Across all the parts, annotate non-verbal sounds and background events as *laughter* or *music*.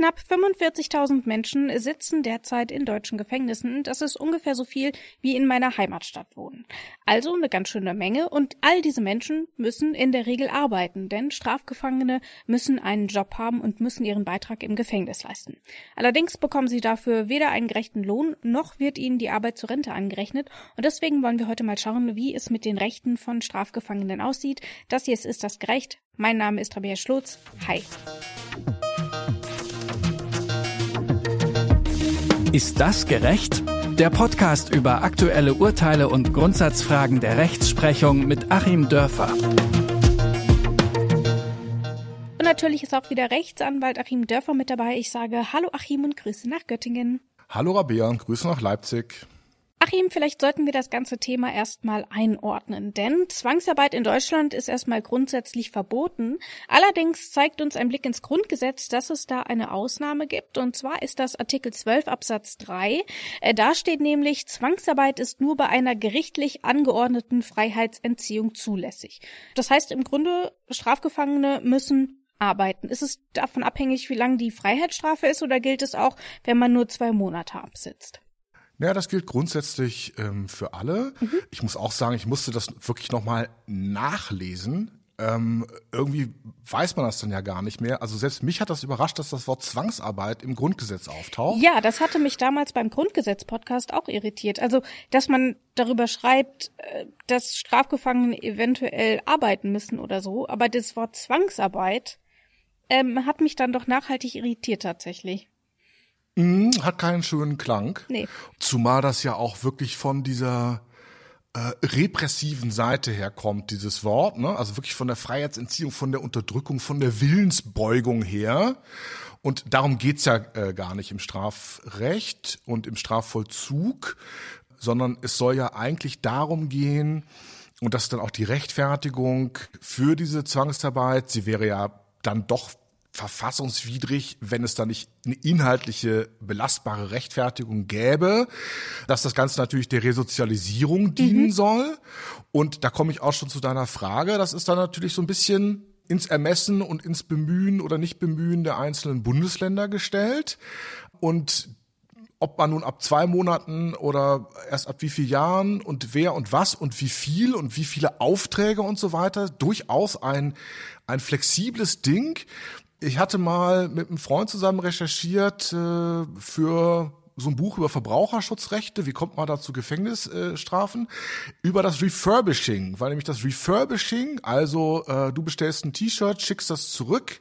Knapp 45.000 Menschen sitzen derzeit in deutschen Gefängnissen. Das ist ungefähr so viel, wie in meiner Heimatstadt wohnen. Also eine ganz schöne Menge. Und all diese Menschen müssen in der Regel arbeiten, denn Strafgefangene müssen einen Job haben und müssen ihren Beitrag im Gefängnis leisten. Allerdings bekommen sie dafür weder einen gerechten Lohn, noch wird ihnen die Arbeit zur Rente angerechnet. Und deswegen wollen wir heute mal schauen, wie es mit den Rechten von Strafgefangenen aussieht. Das hier ist das gerecht. Mein Name ist Rabia Schlotz. Hi. Ist das gerecht? Der Podcast über aktuelle Urteile und Grundsatzfragen der Rechtsprechung mit Achim Dörfer. Und natürlich ist auch wieder Rechtsanwalt Achim Dörfer mit dabei. Ich sage Hallo Achim und Grüße nach Göttingen. Hallo Rabea und Grüße nach Leipzig. Achim, vielleicht sollten wir das ganze Thema erstmal einordnen, denn Zwangsarbeit in Deutschland ist erstmal grundsätzlich verboten. Allerdings zeigt uns ein Blick ins Grundgesetz, dass es da eine Ausnahme gibt, und zwar ist das Artikel 12 Absatz 3. Äh, da steht nämlich, Zwangsarbeit ist nur bei einer gerichtlich angeordneten Freiheitsentziehung zulässig. Das heißt im Grunde, Strafgefangene müssen arbeiten. Ist es davon abhängig, wie lang die Freiheitsstrafe ist, oder gilt es auch, wenn man nur zwei Monate absitzt? Ja, das gilt grundsätzlich ähm, für alle. Mhm. Ich muss auch sagen, ich musste das wirklich nochmal nachlesen. Ähm, irgendwie weiß man das dann ja gar nicht mehr. Also selbst mich hat das überrascht, dass das Wort Zwangsarbeit im Grundgesetz auftaucht. Ja, das hatte mich damals beim Grundgesetz-Podcast auch irritiert. Also, dass man darüber schreibt, äh, dass Strafgefangene eventuell arbeiten müssen oder so, aber das Wort Zwangsarbeit ähm, hat mich dann doch nachhaltig irritiert tatsächlich. Mm, hat keinen schönen Klang. Nee. Zumal das ja auch wirklich von dieser äh, repressiven Seite herkommt, dieses Wort, ne? Also wirklich von der Freiheitsentziehung, von der Unterdrückung, von der Willensbeugung her. Und darum geht's ja äh, gar nicht im Strafrecht und im Strafvollzug, sondern es soll ja eigentlich darum gehen, und das ist dann auch die Rechtfertigung für diese Zwangsarbeit, sie wäre ja dann doch verfassungswidrig, wenn es da nicht eine inhaltliche belastbare Rechtfertigung gäbe, dass das Ganze natürlich der Resozialisierung dienen mhm. soll. Und da komme ich auch schon zu deiner Frage. Das ist dann natürlich so ein bisschen ins Ermessen und ins Bemühen oder Nicht-Bemühen der einzelnen Bundesländer gestellt. Und ob man nun ab zwei Monaten oder erst ab wie vielen Jahren und wer und was und wie viel und wie viele Aufträge und so weiter, durchaus ein, ein flexibles Ding, ich hatte mal mit einem Freund zusammen recherchiert äh, für so ein Buch über Verbraucherschutzrechte, wie kommt man da zu Gefängnisstrafen, über das Refurbishing, weil nämlich das Refurbishing, also äh, du bestellst ein T-Shirt, schickst das zurück,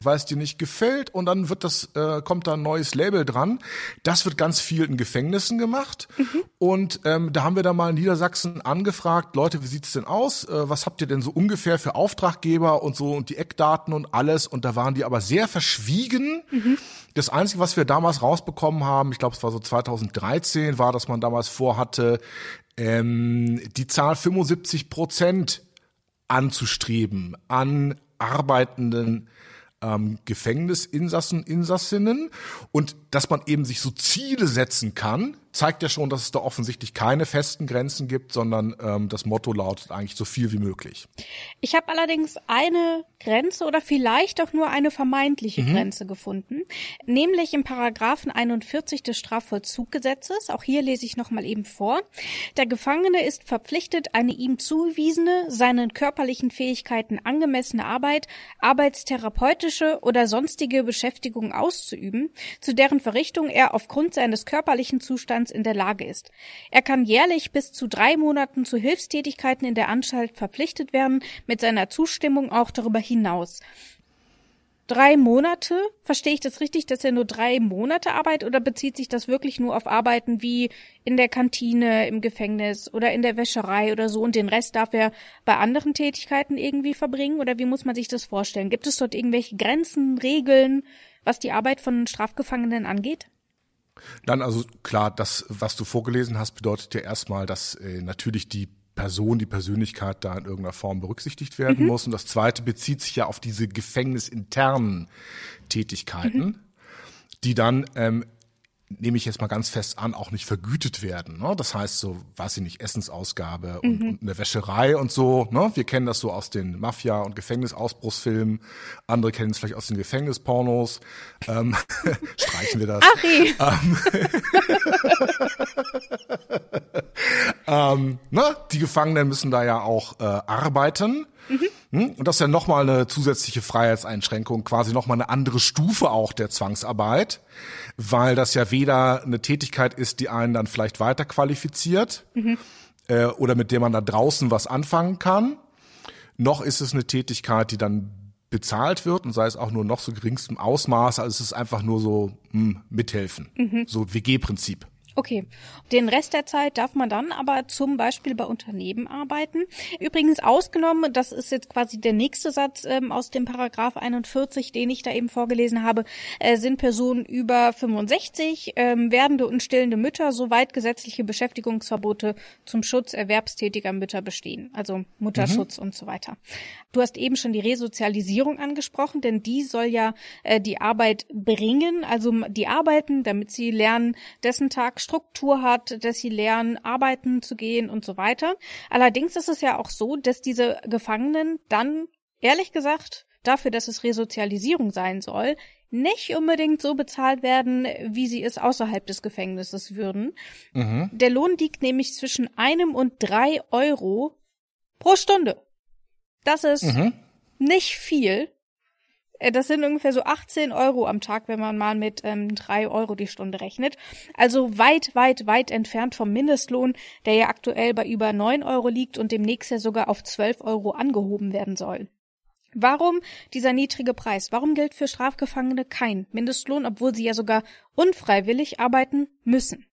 weil es dir nicht gefällt und dann wird das, äh, kommt da ein neues Label dran. Das wird ganz viel in Gefängnissen gemacht. Mhm. Und ähm, da haben wir da mal in Niedersachsen angefragt, Leute, wie sieht's denn aus? Äh, was habt ihr denn so ungefähr für Auftraggeber und so und die Eckdaten und alles? Und da waren die aber sehr verschwiegen. Mhm. Das Einzige, was wir damals rausbekommen haben, ich glaube, es war so 2013, war, dass man damals vorhatte, ähm, die Zahl 75 Prozent anzustreben an arbeitenden ähm, Gefängnisinsassen, Insassinnen. Und dass man eben sich so Ziele setzen kann, zeigt ja schon, dass es da offensichtlich keine festen Grenzen gibt, sondern ähm, das Motto lautet eigentlich so viel wie möglich. Ich habe allerdings eine Grenze oder vielleicht auch nur eine vermeintliche mhm. Grenze gefunden, nämlich im Paragraphen 41 des Strafvollzuggesetzes. Auch hier lese ich nochmal eben vor. Der Gefangene ist verpflichtet, eine ihm zugewiesene, seinen körperlichen Fähigkeiten angemessene Arbeit, arbeitstherapeutische oder sonstige Beschäftigung auszuüben, zu deren Verrichtung er aufgrund seines körperlichen Zustands Vorstands in der Lage ist. Er kann jährlich bis zu drei Monaten zu Hilfstätigkeiten in der Anstalt verpflichtet werden, mit seiner Zustimmung auch darüber hinaus. Drei Monate? Verstehe ich das richtig, dass er nur drei Monate arbeitet oder bezieht sich das wirklich nur auf Arbeiten wie in der Kantine, im Gefängnis oder in der Wäscherei oder so und den Rest darf er bei anderen Tätigkeiten irgendwie verbringen oder wie muss man sich das vorstellen? Gibt es dort irgendwelche Grenzen, Regeln, was die Arbeit von Strafgefangenen angeht? Dann also klar, das, was du vorgelesen hast, bedeutet ja erstmal, dass äh, natürlich die Person, die Persönlichkeit da in irgendeiner Form berücksichtigt werden mhm. muss. Und das zweite bezieht sich ja auf diese gefängnisinternen Tätigkeiten, mhm. die dann ähm, nehme ich jetzt mal ganz fest an, auch nicht vergütet werden. Ne? Das heißt so, weiß ich nicht, Essensausgabe und, mhm. und eine Wäscherei und so. Ne? Wir kennen das so aus den Mafia- und Gefängnisausbruchsfilmen. Andere kennen es vielleicht aus den Gefängnispornos. Ähm, *laughs* streichen wir das. Ari. Ähm, *laughs* ähm, ne? Die Gefangenen müssen da ja auch äh, arbeiten. Mhm. Und das ist ja nochmal eine zusätzliche Freiheitseinschränkung, quasi nochmal eine andere Stufe auch der Zwangsarbeit, weil das ja weder eine Tätigkeit ist, die einen dann vielleicht weiter qualifiziert mhm. äh, oder mit der man da draußen was anfangen kann, noch ist es eine Tätigkeit, die dann bezahlt wird und sei es auch nur noch so geringstem Ausmaß, also es ist einfach nur so mh, hm, mithelfen, mhm. so WG-Prinzip. Okay. Den Rest der Zeit darf man dann aber zum Beispiel bei Unternehmen arbeiten. Übrigens ausgenommen, das ist jetzt quasi der nächste Satz ähm, aus dem Paragraph 41, den ich da eben vorgelesen habe, äh, sind Personen über 65, ähm, werdende und stillende Mütter, soweit gesetzliche Beschäftigungsverbote zum Schutz erwerbstätiger Mütter bestehen. Also Mutterschutz mhm. und so weiter. Du hast eben schon die Resozialisierung angesprochen, denn die soll ja äh, die Arbeit bringen, also die arbeiten, damit sie lernen, dessen Tag Struktur hat, dass sie lernen, arbeiten zu gehen und so weiter. Allerdings ist es ja auch so, dass diese Gefangenen dann, ehrlich gesagt, dafür, dass es Resozialisierung sein soll, nicht unbedingt so bezahlt werden, wie sie es außerhalb des Gefängnisses würden. Mhm. Der Lohn liegt nämlich zwischen einem und drei Euro pro Stunde. Das ist mhm. nicht viel. Äh, das sind ungefähr so 18 Euro am Tag, wenn man mal mit ähm, 3 Euro die Stunde rechnet. Also weit, weit, weit entfernt vom Mindestlohn, der ja aktuell bei über 9 Euro liegt und demnächst ja sogar auf 12 Euro angehoben werden soll. Warum dieser niedrige Preis? Warum gilt für Strafgefangene kein Mindestlohn, obwohl sie ja sogar unfreiwillig arbeiten müssen?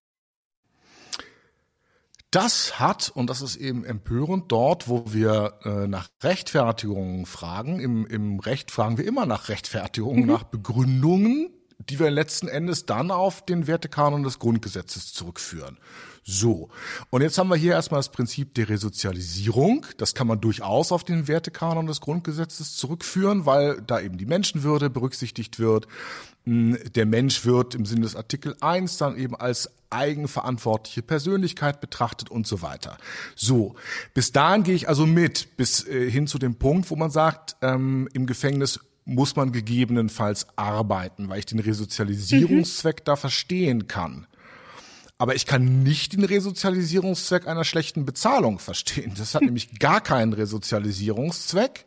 Das hat, und das ist eben empörend, dort, wo wir äh, nach Rechtfertigungen fragen, im, im Recht fragen wir immer nach Rechtfertigungen, mhm. nach Begründungen, die wir letzten Endes dann auf den Wertekanon des Grundgesetzes zurückführen. So. Und jetzt haben wir hier erstmal das Prinzip der Resozialisierung. Das kann man durchaus auf den Wertekanon des Grundgesetzes zurückführen, weil da eben die Menschenwürde berücksichtigt wird. Hm, der Mensch wird im Sinne des Artikel 1 dann eben als eigenverantwortliche Persönlichkeit betrachtet und so weiter. So, bis dahin gehe ich also mit, bis äh, hin zu dem Punkt, wo man sagt, ähm, im Gefängnis muss man gegebenenfalls arbeiten, weil ich den Resozialisierungszweck mhm. da verstehen kann. Aber ich kann nicht den Resozialisierungszweck einer schlechten Bezahlung verstehen. Das hat hm. nämlich gar keinen Resozialisierungszweck.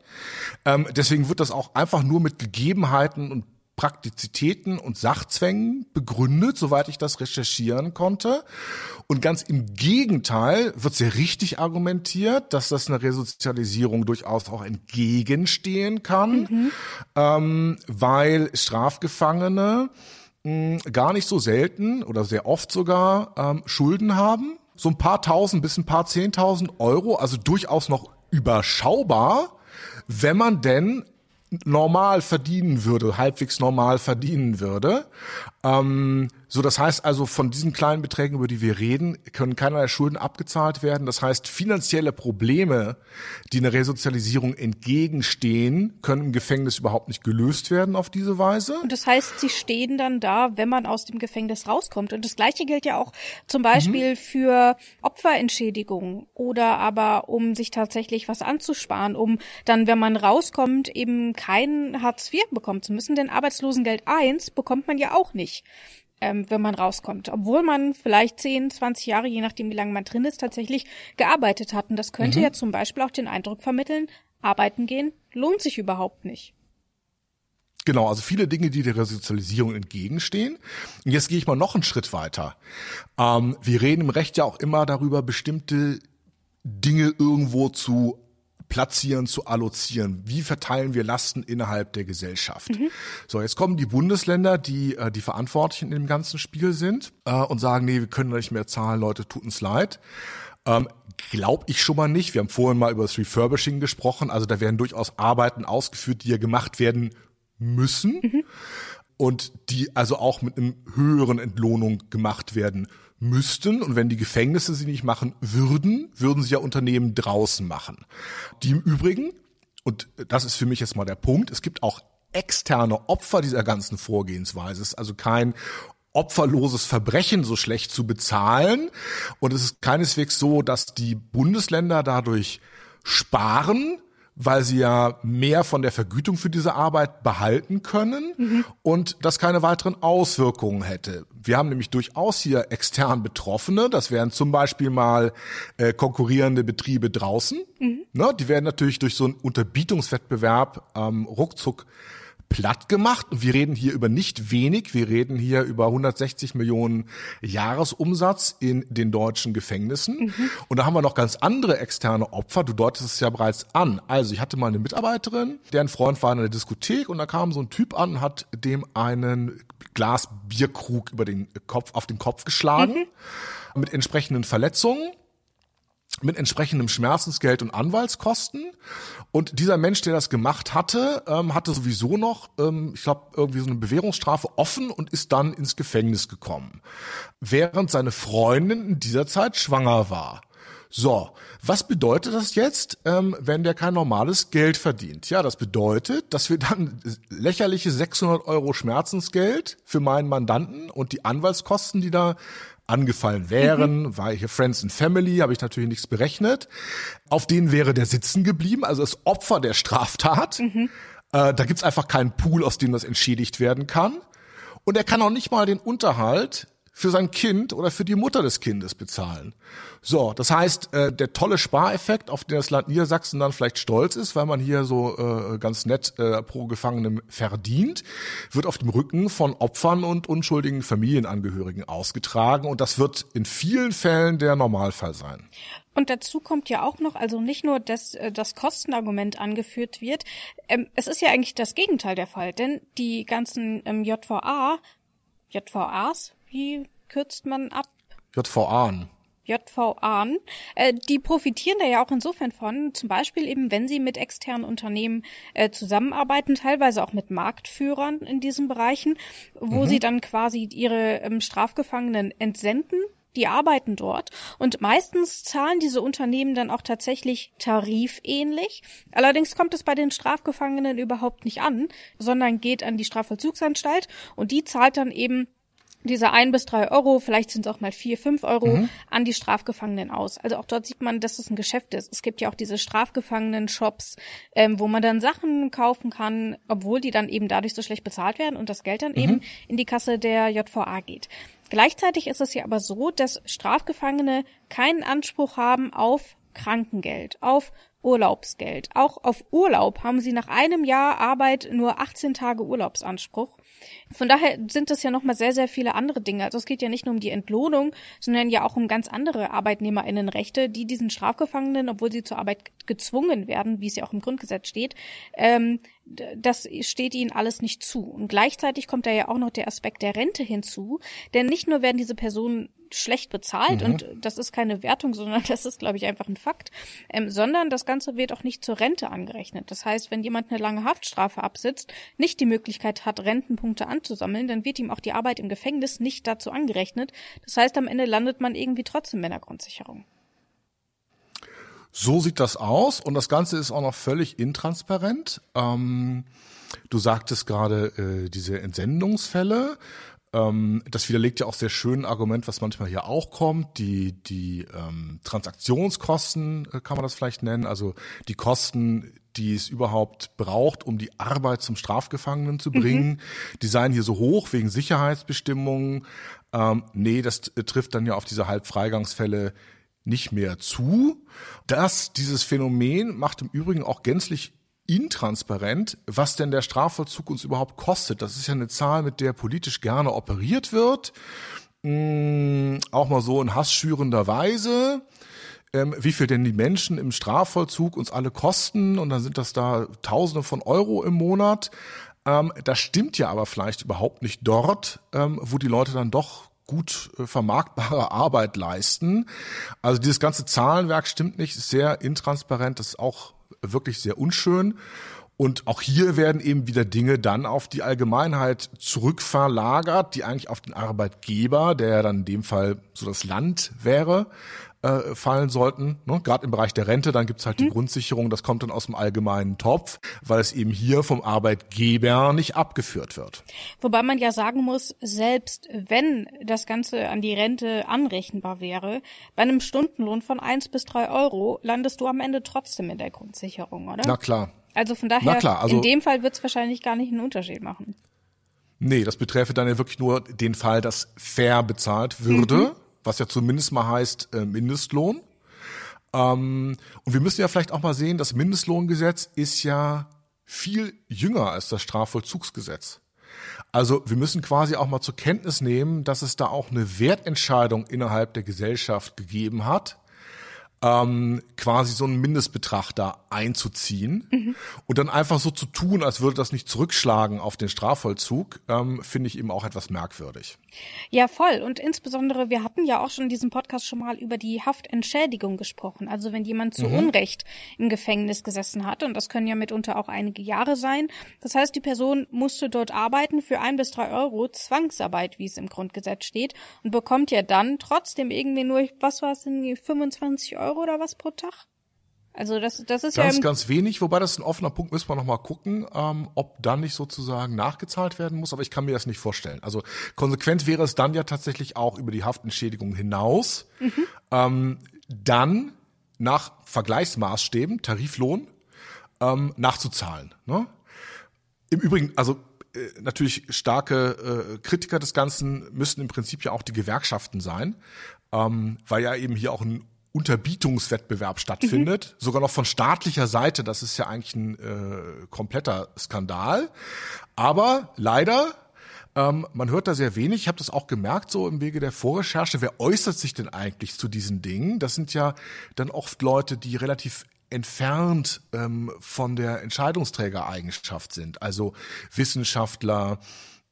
Ähm, deswegen wird das auch einfach nur mit Gegebenheiten und Praktizitäten und Sachzwängen begründet, soweit ich das recherchieren konnte. Und ganz im Gegenteil wird sehr richtig argumentiert, dass das eine Resozialisierung durchaus auch entgegenstehen kann, mhm. ähm, weil Strafgefangene mh, gar nicht so selten oder sehr oft sogar ähm, Schulden haben. So ein paar tausend bis ein paar zehntausend Euro, also durchaus noch überschaubar, wenn man denn normal verdienen würde, halbwegs normal verdienen würde. Ähm, so, das heißt also, von diesen kleinen Beträgen, über die wir reden, können keinerlei Schulden abgezahlt werden. Das heißt, finanzielle Probleme, die einer Resozialisierung entgegenstehen, können im Gefängnis überhaupt nicht gelöst werden auf diese Weise. Und das heißt, sie stehen dann da, wenn man aus dem Gefängnis rauskommt. Und das Gleiche gilt ja auch zum Beispiel mhm. für Opferentschädigungen oder aber um sich tatsächlich was anzusparen, um dann, wenn man rauskommt, eben kein Hartz IV bekommen zu müssen. Denn Arbeitslosengeld 1 bekommt man ja auch nicht ähm, wenn man rauskommt. Obwohl man vielleicht 10, 20 Jahre, je nachdem wie lange man drin ist, tatsächlich gearbeitet hat. Und das könnte mhm. ja zum Beispiel auch den Eindruck vermitteln, arbeiten gehen lohnt sich überhaupt nicht. Genau, also viele Dinge, die der Resozialisierung entgegenstehen. Und jetzt gehe ich mal noch einen Schritt weiter. Ähm, wir reden im Recht ja auch immer darüber, bestimmte Dinge irgendwo zu platzieren, zu allozieren. Wie verteilen wir Lasten innerhalb der Gesellschaft? Mhm. So, jetzt kommen die Bundesländer, die äh, die Verantwortlichen in dem ganzen Spiel sind äh, und sagen, nee, wir können nicht mehr zahlen, Leute, tut uns leid. Ähm, Glaube ich schon mal nicht. Wir haben vorhin mal über das Refurbishing gesprochen. Also da werden durchaus Arbeiten ausgeführt, die ja gemacht werden müssen. Mhm. Und die also auch mit einem höheren Entlohnung gemacht werden müssten und wenn die Gefängnisse sie nicht machen würden, würden sie ja Unternehmen draußen machen. Die im Übrigen, und das ist für mich jetzt mal der Punkt, es gibt auch externe Opfer dieser ganzen Vorgehensweise. Es ist also kein opferloses Verbrechen so schlecht zu bezahlen. Und es ist keineswegs so, dass die Bundesländer dadurch sparen, weil sie ja mehr von der Vergütung für diese Arbeit behalten können mhm. und das keine weiteren Auswirkungen hätte. Wir haben nämlich durchaus hier extern Betroffene, das wären zum Beispiel mal äh, konkurrierende Betriebe draußen. Mhm. Ne, die werden natürlich durch so einen Unterbietungswettbewerb ähm, ruckzuck platt gemacht. Und wir reden hier über nicht wenig. Wir reden hier über 160 Millionen Jahresumsatz in den deutschen Gefängnissen. Mhm. Und da haben wir noch ganz andere externe Opfer. Du deutest es ja bereits an. Also ich hatte mal eine Mitarbeiterin, deren Freund war in einer Diskothek und da kam so ein Typ an und hat dem einen Glas Bierkrug über den Kopf, auf den Kopf geschlagen. Mhm. Mit entsprechenden Verletzungen mit entsprechendem Schmerzensgeld und Anwaltskosten. Und dieser Mensch, der das gemacht hatte, ähm, hatte sowieso noch, ähm, ich glaube, irgendwie so eine Bewährungsstrafe offen und ist dann ins Gefängnis gekommen. Während seine Freundin in dieser Zeit schwanger war. So, was bedeutet das jetzt, ähm, wenn der kein normales Geld verdient? Ja, das bedeutet, dass wir dann lächerliche 600 Euro Schmerzensgeld für meinen Mandanten und die Anwaltskosten, die da angefallen wären, mhm. weil hier Friends and Family, habe ich natürlich nichts berechnet. Auf denen wäre der sitzen geblieben, also das Opfer der Straftat. Mhm. Äh, da gibt's einfach keinen Pool, aus dem das entschädigt werden kann. Und er kann auch nicht mal den Unterhalt für sein Kind oder für die Mutter des Kindes bezahlen. So, das heißt, äh, der tolle Spareffekt, auf den das Land Niedersachsen dann vielleicht stolz ist, weil man hier so äh, ganz nett äh, pro Gefangenem verdient, wird auf dem Rücken von Opfern und unschuldigen Familienangehörigen ausgetragen und das wird in vielen Fällen der Normalfall sein. Und dazu kommt ja auch noch, also nicht nur, dass äh, das Kostenargument angeführt wird, ähm, es ist ja eigentlich das Gegenteil der Fall, denn die ganzen ähm, JVA, JVAs, wie kürzt man ab? JVA. JVA, äh, die profitieren da ja auch insofern von, zum Beispiel eben, wenn sie mit externen Unternehmen äh, zusammenarbeiten, teilweise auch mit Marktführern in diesen Bereichen, wo mhm. sie dann quasi ihre ähm, Strafgefangenen entsenden die arbeiten dort und meistens zahlen diese Unternehmen dann auch tatsächlich tarifähnlich. Allerdings kommt es bei den Strafgefangenen überhaupt nicht an, sondern geht an die Strafvollzugsanstalt und die zahlt dann eben diese ein bis drei Euro, vielleicht sind es auch mal vier, fünf Euro mhm. an die Strafgefangenen aus. Also auch dort sieht man, dass es ein Geschäft ist. Es gibt ja auch diese Strafgefangenen-Shops, ähm, wo man dann Sachen kaufen kann, obwohl die dann eben dadurch so schlecht bezahlt werden und das Geld dann mhm. eben in die Kasse der JVA geht. Gleichzeitig ist es ja aber so, dass Strafgefangene keinen Anspruch haben auf Krankengeld, auf Urlaubsgeld. Auch auf Urlaub haben sie nach einem Jahr Arbeit nur 18 Tage Urlaubsanspruch. Von daher sind das ja nochmal sehr, sehr viele andere Dinge. Also es geht ja nicht nur um die Entlohnung, sondern ja auch um ganz andere Arbeitnehmerinnenrechte, die diesen Strafgefangenen, obwohl sie zur Arbeit gezwungen werden, wie es ja auch im Grundgesetz steht, ähm, das steht ihnen alles nicht zu. Und gleichzeitig kommt da ja auch noch der Aspekt der Rente hinzu, denn nicht nur werden diese Personen schlecht bezahlt mhm. und das ist keine Wertung, sondern das ist, glaube ich, einfach ein Fakt, ähm, sondern das Ganze wird auch nicht zur Rente angerechnet. Das heißt, wenn jemand eine lange Haftstrafe absitzt, nicht die Möglichkeit hat, Rentenpunkte anzusammeln, dann wird ihm auch die Arbeit im Gefängnis nicht dazu angerechnet. Das heißt, am Ende landet man irgendwie trotzdem in der Grundsicherung. So sieht das aus und das Ganze ist auch noch völlig intransparent. Ähm, du sagtest gerade äh, diese Entsendungsfälle. Ähm, das widerlegt ja auch sehr schön ein Argument, was manchmal hier auch kommt. Die, die ähm, Transaktionskosten äh, kann man das vielleicht nennen, also die Kosten, die es überhaupt braucht, um die Arbeit zum Strafgefangenen zu bringen. Mhm. Die seien hier so hoch wegen Sicherheitsbestimmungen. Ähm, nee, das trifft dann ja auf diese Halbfreigangsfälle nicht mehr zu. Das, dieses Phänomen macht im Übrigen auch gänzlich intransparent, was denn der Strafvollzug uns überhaupt kostet. Das ist ja eine Zahl, mit der politisch gerne operiert wird. Hm, auch mal so in hassschürender Weise. Ähm, wie viel denn die Menschen im Strafvollzug uns alle kosten und dann sind das da Tausende von Euro im Monat. Ähm, das stimmt ja aber vielleicht überhaupt nicht dort, ähm, wo die Leute dann doch gut äh, vermarktbare *laughs* Arbeit leisten. Also dieses ganze Zahlenwerk stimmt nicht, ist sehr intransparent, das ist auch wirklich sehr unschön. Und auch hier werden eben wieder Dinge dann auf die Allgemeinheit zurückverlagert, die eigentlich auf den Arbeitgeber, der ja dann in dem Fall so das Land wäre, äh, fallen sollten. Ne? Gerade im Bereich der Rente, dann gibt's halt die mhm. Grundsicherung, das kommt dann aus dem allgemeinen Topf, weil es eben hier vom Arbeitgeber nicht abgeführt wird. Wobei man ja sagen muss, selbst wenn das Ganze an die Rente anrechenbar wäre, bei einem Stundenlohn von eins bis drei Euro landest du am Ende trotzdem in der Grundsicherung, oder? Na klar. Also von daher, klar, also in dem Fall wird's wahrscheinlich gar nicht einen Unterschied machen. Nee, das beträfe dann ja wirklich nur den Fall, dass fair bezahlt würde. Mhm was ja zumindest mal heißt äh, Mindestlohn. Ähm, und wir müssen ja vielleicht auch mal sehen, das Mindestlohngesetz ist ja viel jünger als das Strafvollzugsgesetz. Also wir müssen quasi auch mal zur Kenntnis nehmen, dass es da auch eine Wertentscheidung innerhalb der Gesellschaft gegeben hat, ähm, quasi so einen Mindestbetrag da einzuziehen mhm. und dann einfach so zu tun, als würde das nicht zurückschlagen auf den Strafvollzug, ähm, finde ich eben auch etwas merkwürdig. Ja, voll. Und insbesondere, wir hatten ja auch schon in diesem Podcast schon mal über die Haftentschädigung gesprochen. Also wenn jemand zu mhm. Unrecht im Gefängnis gesessen hat, und das können ja mitunter auch einige Jahre sein. Das heißt, die Person musste dort arbeiten für ein bis drei Euro, Zwangsarbeit, wie es im Grundgesetz steht, und bekommt ja dann trotzdem irgendwie nur, was war es denn, 25 Euro oder was pro Tag? Also das, das ist ganz, ja ganz wenig, wobei das ein offener Punkt, müssen wir noch mal gucken, ähm, ob dann nicht sozusagen nachgezahlt werden muss. Aber ich kann mir das nicht vorstellen. Also konsequent wäre es dann ja tatsächlich auch über die Haftentschädigung hinaus, mhm. ähm, dann nach Vergleichsmaßstäben, Tariflohn, ähm, nachzuzahlen. Ne? Im Übrigen, also äh, natürlich starke äh, Kritiker des Ganzen müssen im Prinzip ja auch die Gewerkschaften sein, ähm, weil ja eben hier auch ein Unterbietungswettbewerb stattfindet, mhm. sogar noch von staatlicher Seite. Das ist ja eigentlich ein äh, kompletter Skandal. Aber leider ähm, man hört da sehr wenig. Ich habe das auch gemerkt, so im Wege der Vorrecherche. Wer äußert sich denn eigentlich zu diesen Dingen? Das sind ja dann oft Leute, die relativ entfernt ähm, von der Entscheidungsträgereigenschaft sind. Also Wissenschaftler,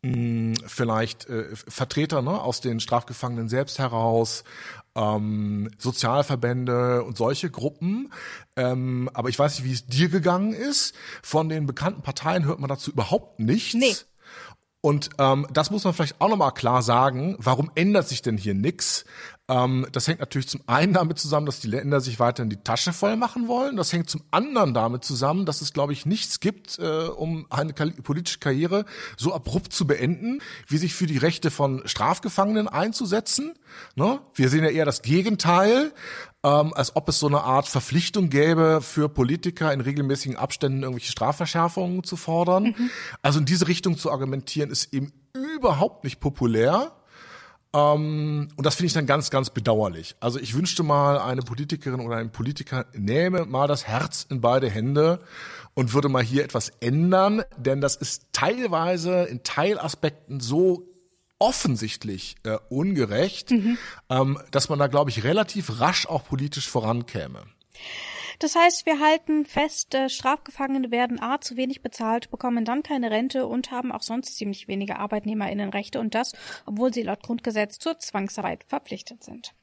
mh, vielleicht äh, Vertreter ne, aus den Strafgefangenen selbst heraus, ähm, Sozialverbände und solche Gruppen. Ähm, aber ich weiß nicht, wie es dir gegangen ist. Von den bekannten Parteien hört man dazu überhaupt nichts. Nee. Und ähm, das muss man vielleicht auch nochmal klar sagen. Warum ändert sich denn hier nichts? Ähm, das hängt natürlich zum einen damit zusammen, dass die Länder sich weiterhin die Tasche voll machen wollen. Das hängt zum anderen damit zusammen, dass es, glaube ich, nichts gibt, äh, um eine politische Karriere so abrupt zu beenden, wie sich für die Rechte von Strafgefangenen einzusetzen. Ne? Wir sehen ja eher das Gegenteil ähm, als ob es so eine Art Verpflichtung gäbe für Politiker in regelmäßigen Abständen irgendwelche Strafverschärfungen zu fordern. Mhm. Also in diese Richtung zu argumentieren ist eben überhaupt nicht populär. Ähm, und das finde ich dann ganz, ganz bedauerlich. Also ich wünschte mal, eine Politikerin oder ein Politiker nähme mal das Herz in beide Hände und würde mal hier etwas ändern, denn das ist teilweise in Teilaspekten so offensichtlich äh, ungerecht, mhm. ähm, dass man da, glaube ich, relativ rasch auch politisch vorankäme. Das heißt, wir halten fest, äh, Strafgefangene werden A zu wenig bezahlt, bekommen dann keine Rente und haben auch sonst ziemlich wenige Arbeitnehmerinnenrechte und das, obwohl sie laut Grundgesetz zur Zwangsarbeit verpflichtet sind.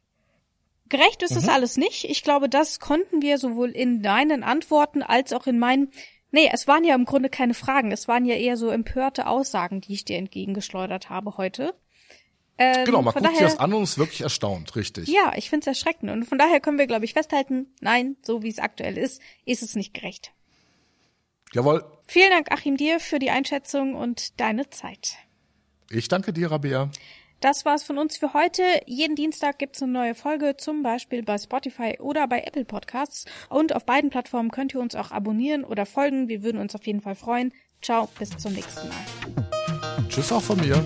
Gerecht ist mhm. das alles nicht. Ich glaube, das konnten wir sowohl in deinen Antworten als auch in meinen Nee, es waren ja im Grunde keine Fragen, es waren ja eher so empörte Aussagen, die ich dir entgegengeschleudert habe heute. Ähm, genau, man guckt daher, sich das an und ist wirklich erstaunt, richtig. Ja, ich finde es erschreckend. Und von daher können wir, glaube ich, festhalten, nein, so wie es aktuell ist, ist es nicht gerecht. Jawohl. Vielen Dank, Achim, dir für die Einschätzung und deine Zeit. Ich danke dir, Rabea. Das war's von uns für heute. Jeden Dienstag gibt's eine neue Folge, zum Beispiel bei Spotify oder bei Apple Podcasts. Und auf beiden Plattformen könnt ihr uns auch abonnieren oder folgen. Wir würden uns auf jeden Fall freuen. Ciao, bis zum nächsten Mal. Tschüss auch von mir.